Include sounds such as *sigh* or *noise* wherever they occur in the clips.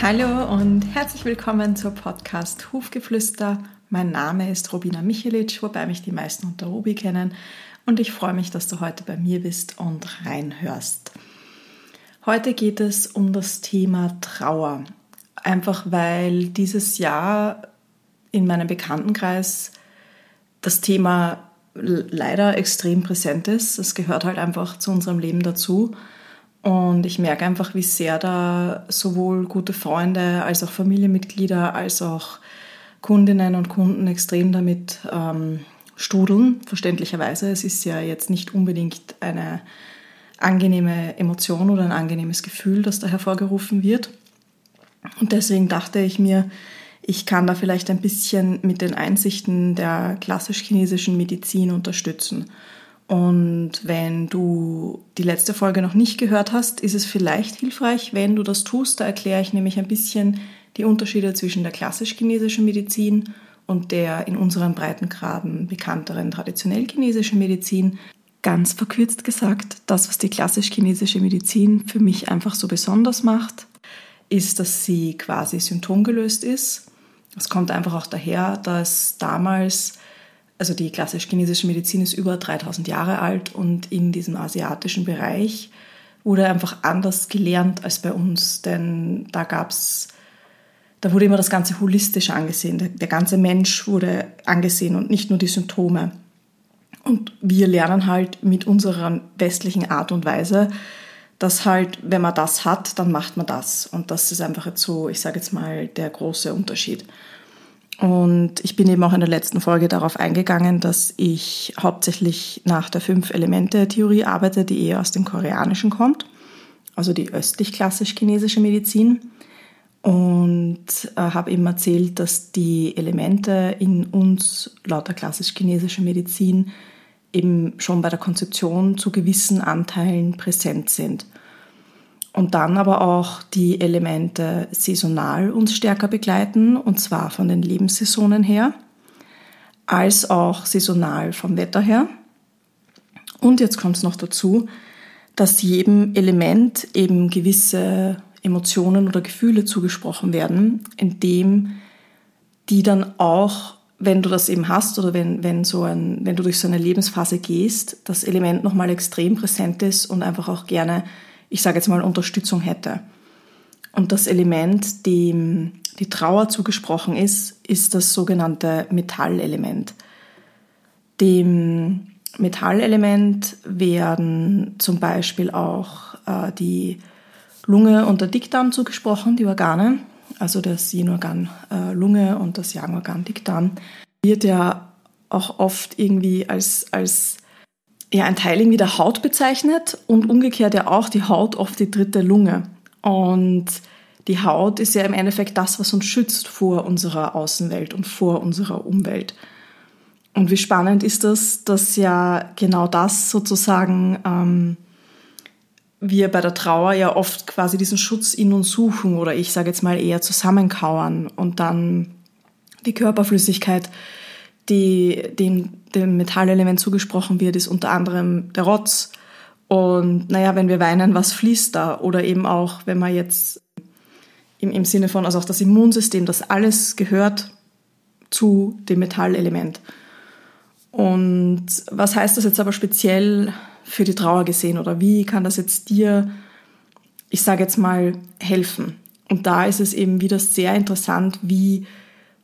Hallo und herzlich willkommen zur Podcast Hufgeflüster. Mein Name ist Robina Michelic, wobei mich die meisten unter Robi kennen. Und ich freue mich, dass du heute bei mir bist und reinhörst. Heute geht es um das Thema Trauer. Einfach weil dieses Jahr in meinem Bekanntenkreis das Thema leider extrem präsent ist. Es gehört halt einfach zu unserem Leben dazu. Und ich merke einfach, wie sehr da sowohl gute Freunde als auch Familienmitglieder als auch Kundinnen und Kunden extrem damit ähm, strudeln, verständlicherweise. Es ist ja jetzt nicht unbedingt eine angenehme Emotion oder ein angenehmes Gefühl, das da hervorgerufen wird. Und deswegen dachte ich mir, ich kann da vielleicht ein bisschen mit den Einsichten der klassisch-chinesischen Medizin unterstützen. Und wenn du die letzte Folge noch nicht gehört hast, ist es vielleicht hilfreich, wenn du das tust. Da erkläre ich nämlich ein bisschen die Unterschiede zwischen der klassisch-chinesischen Medizin und der in unseren Breitengraden bekannteren traditionell chinesischen Medizin. Ganz verkürzt gesagt, das, was die klassisch-chinesische Medizin für mich einfach so besonders macht, ist, dass sie quasi symptomgelöst ist. Es kommt einfach auch daher, dass damals also die klassisch-chinesische Medizin ist über 3000 Jahre alt und in diesem asiatischen Bereich wurde einfach anders gelernt als bei uns, denn da gab's, da wurde immer das Ganze holistisch angesehen. Der, der ganze Mensch wurde angesehen und nicht nur die Symptome. Und wir lernen halt mit unserer westlichen Art und Weise, dass halt, wenn man das hat, dann macht man das. Und das ist einfach jetzt so, ich sage jetzt mal, der große Unterschied. Und ich bin eben auch in der letzten Folge darauf eingegangen, dass ich hauptsächlich nach der Fünf-Elemente-Theorie arbeite, die eher aus dem Koreanischen kommt, also die östlich-klassisch-chinesische Medizin. Und äh, habe eben erzählt, dass die Elemente in uns laut der klassisch-chinesischen Medizin eben schon bei der Konzeption zu gewissen Anteilen präsent sind und dann aber auch die Elemente saisonal uns stärker begleiten, und zwar von den Lebenssaisonen her, als auch saisonal vom Wetter her. Und jetzt kommt es noch dazu, dass jedem Element eben gewisse Emotionen oder Gefühle zugesprochen werden, indem die dann auch, wenn du das eben hast oder wenn, wenn, so ein, wenn du durch so eine Lebensphase gehst, das Element nochmal extrem präsent ist und einfach auch gerne ich sage jetzt mal, Unterstützung hätte. Und das Element, dem die Trauer zugesprochen ist, ist das sogenannte Metallelement. Dem Metallelement werden zum Beispiel auch äh, die Lunge und der Dickdarm zugesprochen, die Organe, also das Yin-Organ äh, Lunge und das Yang-Organ Dickdarm, wird ja auch oft irgendwie als, als ja, ein Teil irgendwie der Haut bezeichnet und umgekehrt ja auch die Haut oft die dritte Lunge. Und die Haut ist ja im Endeffekt das, was uns schützt vor unserer Außenwelt und vor unserer Umwelt. Und wie spannend ist das, dass ja genau das sozusagen ähm, wir bei der Trauer ja oft quasi diesen Schutz in uns suchen oder ich sage jetzt mal eher zusammenkauern und dann die Körperflüssigkeit die dem, dem Metallelement zugesprochen wird, ist unter anderem der Rotz. Und naja, wenn wir weinen, was fließt da? Oder eben auch, wenn man jetzt im, im Sinne von, also auch das Immunsystem, das alles gehört zu dem Metallelement. Und was heißt das jetzt aber speziell für die Trauer gesehen oder wie kann das jetzt dir, ich sage jetzt mal, helfen? Und da ist es eben wieder sehr interessant, wie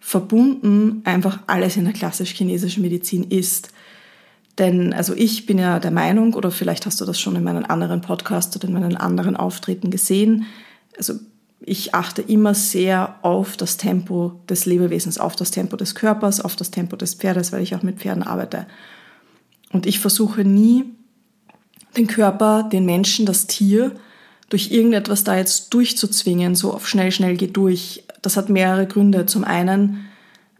verbunden einfach alles in der klassisch-chinesischen Medizin ist. Denn also ich bin ja der Meinung, oder vielleicht hast du das schon in meinen anderen Podcasts oder in meinen anderen Auftritten gesehen, also ich achte immer sehr auf das Tempo des Lebewesens, auf das Tempo des Körpers, auf das Tempo des Pferdes, weil ich auch mit Pferden arbeite. Und ich versuche nie, den Körper, den Menschen, das Tier durch irgendetwas da jetzt durchzuzwingen, so auf schnell, schnell geht durch. Das hat mehrere Gründe. Zum einen,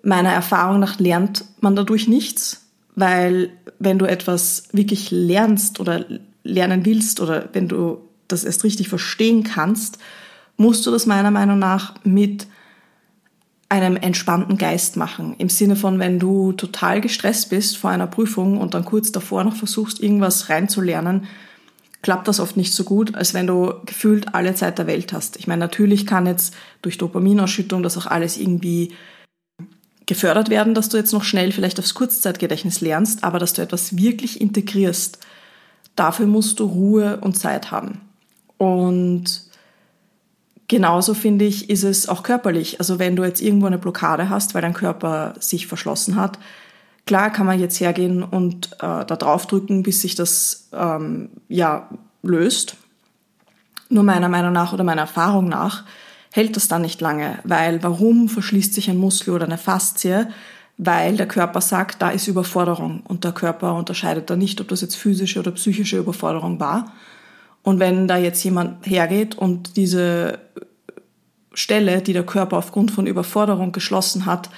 meiner Erfahrung nach lernt man dadurch nichts, weil wenn du etwas wirklich lernst oder lernen willst oder wenn du das erst richtig verstehen kannst, musst du das meiner Meinung nach mit einem entspannten Geist machen. Im Sinne von, wenn du total gestresst bist vor einer Prüfung und dann kurz davor noch versuchst, irgendwas reinzulernen, klappt das oft nicht so gut, als wenn du gefühlt alle Zeit der Welt hast. Ich meine, natürlich kann jetzt durch Dopaminausschüttung das auch alles irgendwie gefördert werden, dass du jetzt noch schnell vielleicht aufs Kurzzeitgedächtnis lernst, aber dass du etwas wirklich integrierst, dafür musst du Ruhe und Zeit haben. Und genauso finde ich, ist es auch körperlich. Also wenn du jetzt irgendwo eine Blockade hast, weil dein Körper sich verschlossen hat, klar kann man jetzt hergehen und äh, da draufdrücken, bis sich das ähm, ja löst. Nur meiner Meinung nach oder meiner Erfahrung nach hält das dann nicht lange, weil warum verschließt sich ein Muskel oder eine Faszie? Weil der Körper sagt, da ist Überforderung und der Körper unterscheidet da nicht, ob das jetzt physische oder psychische Überforderung war. Und wenn da jetzt jemand hergeht und diese Stelle, die der Körper aufgrund von Überforderung geschlossen hat,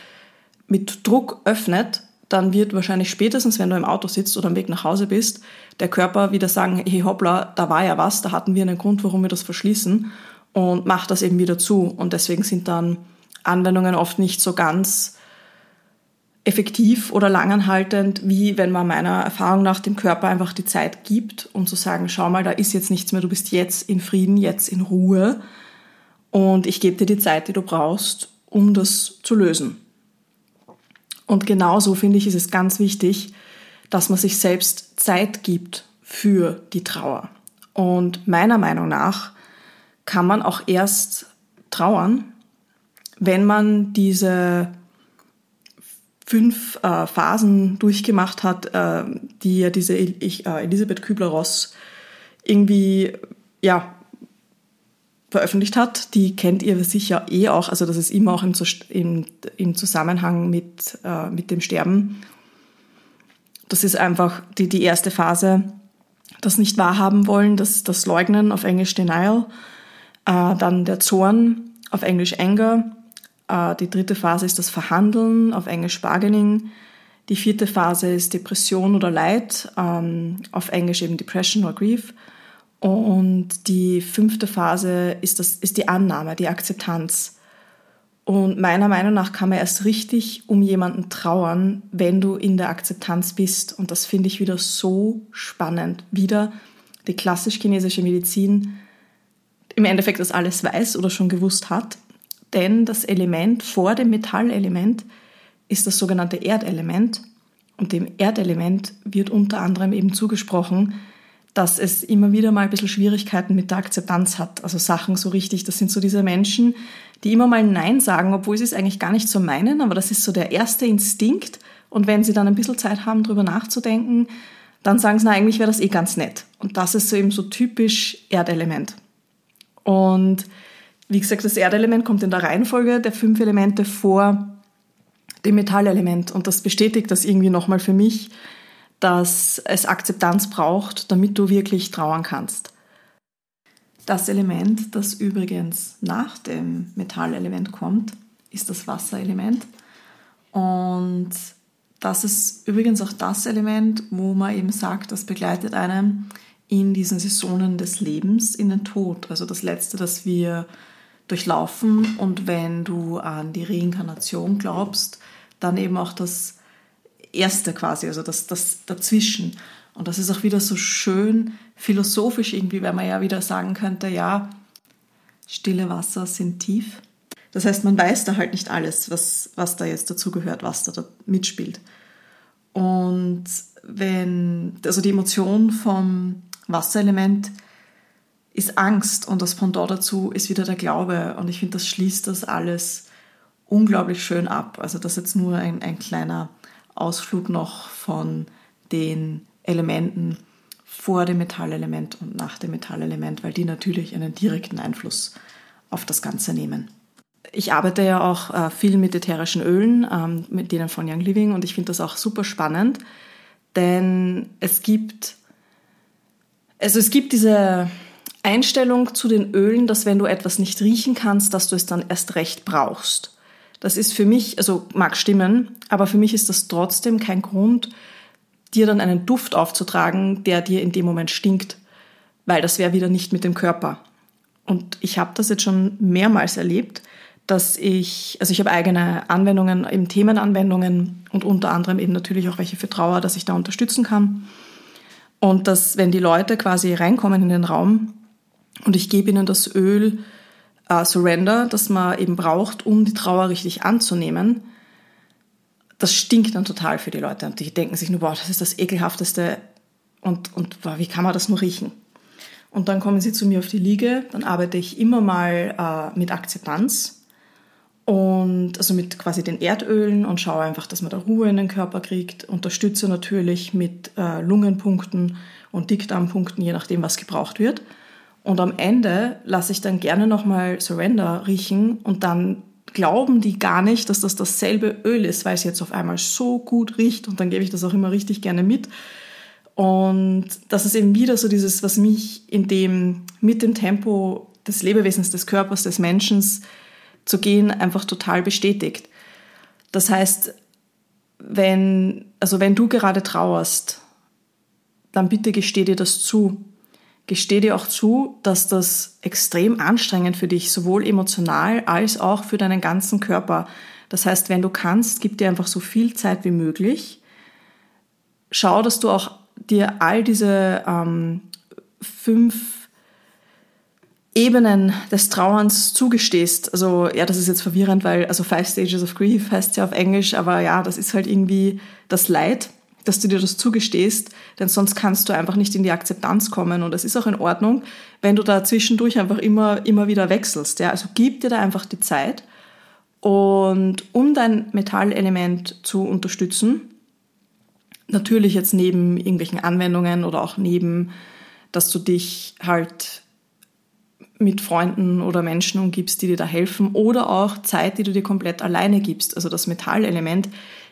mit Druck öffnet, dann wird wahrscheinlich spätestens, wenn du im Auto sitzt oder am Weg nach Hause bist, der Körper wieder sagen, hey hoppla, da war ja was, da hatten wir einen Grund, warum wir das verschließen und macht das eben wieder zu. Und deswegen sind dann Anwendungen oft nicht so ganz effektiv oder langanhaltend, wie wenn man meiner Erfahrung nach dem Körper einfach die Zeit gibt, um zu sagen, schau mal, da ist jetzt nichts mehr, du bist jetzt in Frieden, jetzt in Ruhe und ich gebe dir die Zeit, die du brauchst, um das zu lösen. Und genauso finde ich, ist es ganz wichtig, dass man sich selbst Zeit gibt für die Trauer. Und meiner Meinung nach kann man auch erst trauern, wenn man diese fünf äh, Phasen durchgemacht hat, äh, die ja diese ich, äh, Elisabeth Kübler-Ross irgendwie ja, veröffentlicht hat. Die kennt ihr sicher eh auch. Also das ist immer auch im, im, im Zusammenhang mit, äh, mit dem Sterben. Das ist einfach die, die erste Phase, das nicht wahrhaben wollen, das, das Leugnen, auf Englisch Denial. Äh, dann der Zorn, auf Englisch Anger. Äh, die dritte Phase ist das Verhandeln, auf Englisch Bargaining. Die vierte Phase ist Depression oder Leid, ähm, auf Englisch eben Depression oder Grief. Und die fünfte Phase ist, das, ist die Annahme, die Akzeptanz. Und meiner Meinung nach kann man erst richtig um jemanden trauern, wenn du in der Akzeptanz bist. Und das finde ich wieder so spannend. Wieder die klassisch-chinesische Medizin im Endeffekt das alles weiß oder schon gewusst hat. Denn das Element vor dem Metallelement ist das sogenannte Erdelement. Und dem Erdelement wird unter anderem eben zugesprochen, dass es immer wieder mal ein bisschen Schwierigkeiten mit der Akzeptanz hat. Also Sachen so richtig, das sind so diese Menschen, die immer mal Nein sagen, obwohl sie es eigentlich gar nicht so meinen, aber das ist so der erste Instinkt. Und wenn sie dann ein bisschen Zeit haben, drüber nachzudenken, dann sagen sie, na, eigentlich wäre das eh ganz nett. Und das ist so eben so typisch Erdelement. Und wie gesagt, das Erdelement kommt in der Reihenfolge der fünf Elemente vor dem Metallelement. Und das bestätigt das irgendwie nochmal für mich, dass es Akzeptanz braucht, damit du wirklich trauern kannst. Das Element, das übrigens nach dem Metallelement kommt, ist das Wasserelement. Und das ist übrigens auch das Element, wo man eben sagt, das begleitet einen in diesen Saisonen des Lebens in den Tod. Also das Letzte, das wir durchlaufen. Und wenn du an die Reinkarnation glaubst, dann eben auch das Erste quasi, also das, das Dazwischen. Und das ist auch wieder so schön philosophisch irgendwie, weil man ja wieder sagen könnte, ja, stille Wasser sind tief. Das heißt, man weiß da halt nicht alles, was, was da jetzt dazugehört, was da, da mitspielt. Und wenn, also die Emotion vom Wasserelement ist Angst und das Pendant dazu ist wieder der Glaube. Und ich finde, das schließt das alles unglaublich schön ab. Also das ist jetzt nur ein, ein kleiner Ausflug noch von den Elementen vor dem Metallelement und nach dem Metallelement, weil die natürlich einen direkten Einfluss auf das Ganze nehmen. Ich arbeite ja auch äh, viel mit ätherischen Ölen, ähm, mit denen von Young Living und ich finde das auch super spannend, denn es gibt also es gibt diese Einstellung zu den Ölen, dass wenn du etwas nicht riechen kannst, dass du es dann erst recht brauchst. Das ist für mich, also mag stimmen, aber für mich ist das trotzdem kein Grund, dir dann einen Duft aufzutragen, der dir in dem Moment stinkt, weil das wäre wieder nicht mit dem Körper. Und ich habe das jetzt schon mehrmals erlebt, dass ich, also ich habe eigene Anwendungen, eben Themenanwendungen und unter anderem eben natürlich auch welche für Trauer, dass ich da unterstützen kann. Und dass, wenn die Leute quasi reinkommen in den Raum und ich gebe ihnen das Öl äh, Surrender, das man eben braucht, um die Trauer richtig anzunehmen, das stinkt dann total für die Leute. Und die denken sich nur, boah, das ist das ekelhafteste und, und boah, wie kann man das nur riechen? Und dann kommen sie zu mir auf die Liege, dann arbeite ich immer mal äh, mit Akzeptanz und also mit quasi den Erdölen und schaue einfach, dass man da Ruhe in den Körper kriegt. Unterstütze natürlich mit äh, Lungenpunkten und Dickdarmpunkten, je nachdem, was gebraucht wird. Und am Ende lasse ich dann gerne nochmal Surrender riechen und dann glauben die gar nicht, dass das dasselbe Öl ist, weil es jetzt auf einmal so gut riecht und dann gebe ich das auch immer richtig gerne mit. Und das ist eben wieder so dieses, was mich in dem, mit dem Tempo des Lebewesens, des Körpers, des Menschen zu gehen, einfach total bestätigt. Das heißt, wenn, also wenn du gerade trauerst, dann bitte gesteh dir das zu gesteh dir auch zu, dass das extrem anstrengend für dich, sowohl emotional als auch für deinen ganzen Körper. Das heißt, wenn du kannst, gib dir einfach so viel Zeit wie möglich. Schau, dass du auch dir all diese ähm, fünf Ebenen des Trauerns zugestehst. Also ja, das ist jetzt verwirrend, weil also Five Stages of Grief heißt ja auf Englisch, aber ja, das ist halt irgendwie das Leid dass du dir das zugestehst, denn sonst kannst du einfach nicht in die Akzeptanz kommen und es ist auch in Ordnung, wenn du da zwischendurch einfach immer, immer wieder wechselst. Ja? Also gib dir da einfach die Zeit und um dein Metallelement zu unterstützen, natürlich jetzt neben irgendwelchen Anwendungen oder auch neben, dass du dich halt mit Freunden oder Menschen umgibst, die dir da helfen oder auch Zeit, die du dir komplett alleine gibst. Also das Metallelement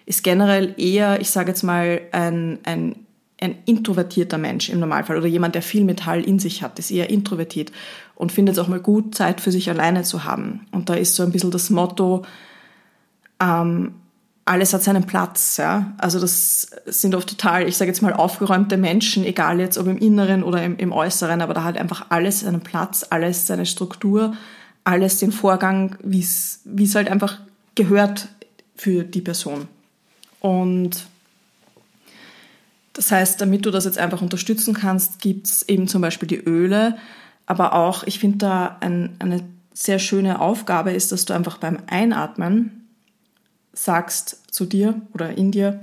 ist generell eher, ich sage jetzt mal, ein, ein, ein introvertierter Mensch im Normalfall oder jemand, der viel Metall in sich hat, ist eher introvertiert und findet es auch mal gut, Zeit für sich alleine zu haben. Und da ist so ein bisschen das Motto, ähm, alles hat seinen Platz. Ja? Also das sind oft total, ich sage jetzt mal, aufgeräumte Menschen, egal jetzt ob im Inneren oder im, im Äußeren, aber da hat einfach alles seinen Platz, alles seine Struktur, alles den Vorgang, wie es halt einfach gehört für die Person. Und das heißt, damit du das jetzt einfach unterstützen kannst, gibt es eben zum Beispiel die Öle. Aber auch, ich finde da ein, eine sehr schöne Aufgabe ist, dass du einfach beim Einatmen sagst zu dir oder in dir,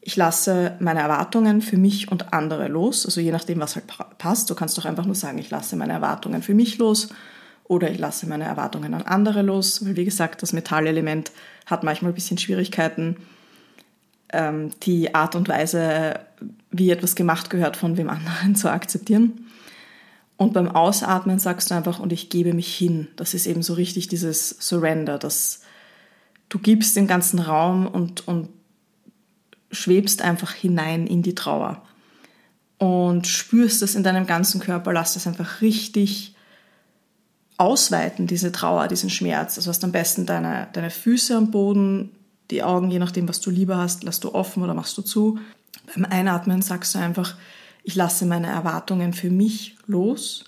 ich lasse meine Erwartungen für mich und andere los. Also je nachdem, was halt passt. Du kannst doch einfach nur sagen, ich lasse meine Erwartungen für mich los oder ich lasse meine Erwartungen an andere los. Weil wie gesagt, das Metallelement hat manchmal ein bisschen Schwierigkeiten, ähm, die Art und Weise, wie etwas gemacht gehört, von wem anderen *laughs* zu akzeptieren. Und beim Ausatmen sagst du einfach, und ich gebe mich hin. Das ist eben so richtig dieses Surrender, dass du gibst den ganzen Raum und, und schwebst einfach hinein in die Trauer. Und spürst es in deinem ganzen Körper, lass das einfach richtig ausweiten, diese Trauer, diesen Schmerz. Also hast am besten deine, deine Füße am Boden, die Augen, je nachdem, was du lieber hast, lässt du offen oder machst du zu. Beim Einatmen sagst du einfach, ich lasse meine Erwartungen für mich los.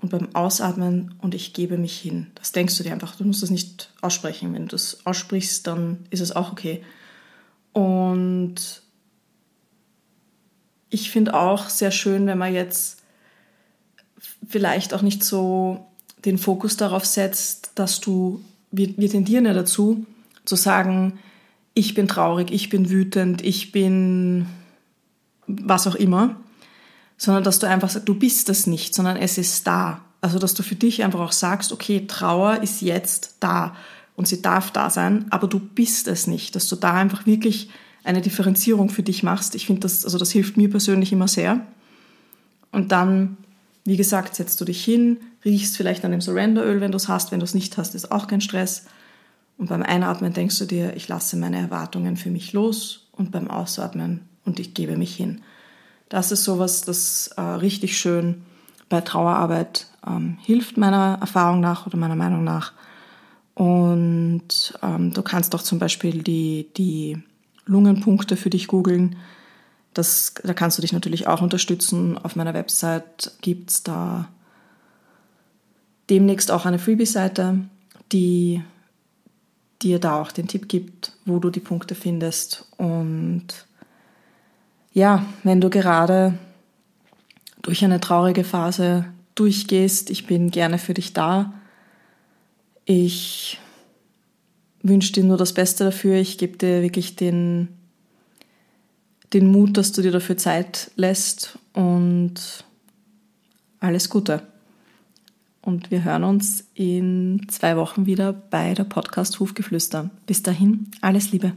Und beim Ausatmen und ich gebe mich hin. Das denkst du dir einfach. Du musst das nicht aussprechen. Wenn du das aussprichst, dann ist es auch okay. Und ich finde auch sehr schön, wenn man jetzt vielleicht auch nicht so den Fokus darauf setzt, dass du, wir, wir tendieren ja dazu, zu sagen, ich bin traurig, ich bin wütend, ich bin was auch immer, sondern dass du einfach sagst, du bist das nicht, sondern es ist da. Also dass du für dich einfach auch sagst, okay, Trauer ist jetzt da und sie darf da sein, aber du bist es nicht, dass du da einfach wirklich eine Differenzierung für dich machst. Ich finde das, also das hilft mir persönlich immer sehr. Und dann, wie gesagt, setzt du dich hin, riechst vielleicht an dem Surrenderöl, wenn du es hast, wenn du es nicht hast, ist auch kein Stress und beim Einatmen denkst du dir, ich lasse meine Erwartungen für mich los und beim Ausatmen und ich gebe mich hin. Das ist sowas, das äh, richtig schön bei Trauerarbeit ähm, hilft meiner Erfahrung nach oder meiner Meinung nach. Und ähm, du kannst auch zum Beispiel die, die Lungenpunkte für dich googeln. Das, da kannst du dich natürlich auch unterstützen. Auf meiner Website gibt es da demnächst auch eine Freebie-Seite, die dir da auch den Tipp gibt, wo du die Punkte findest. Und ja, wenn du gerade durch eine traurige Phase durchgehst, ich bin gerne für dich da. Ich wünsche dir nur das Beste dafür. Ich gebe dir wirklich den, den Mut, dass du dir dafür Zeit lässt und alles Gute. Und wir hören uns in zwei Wochen wieder bei der Podcast Hufgeflüster. Bis dahin, alles Liebe.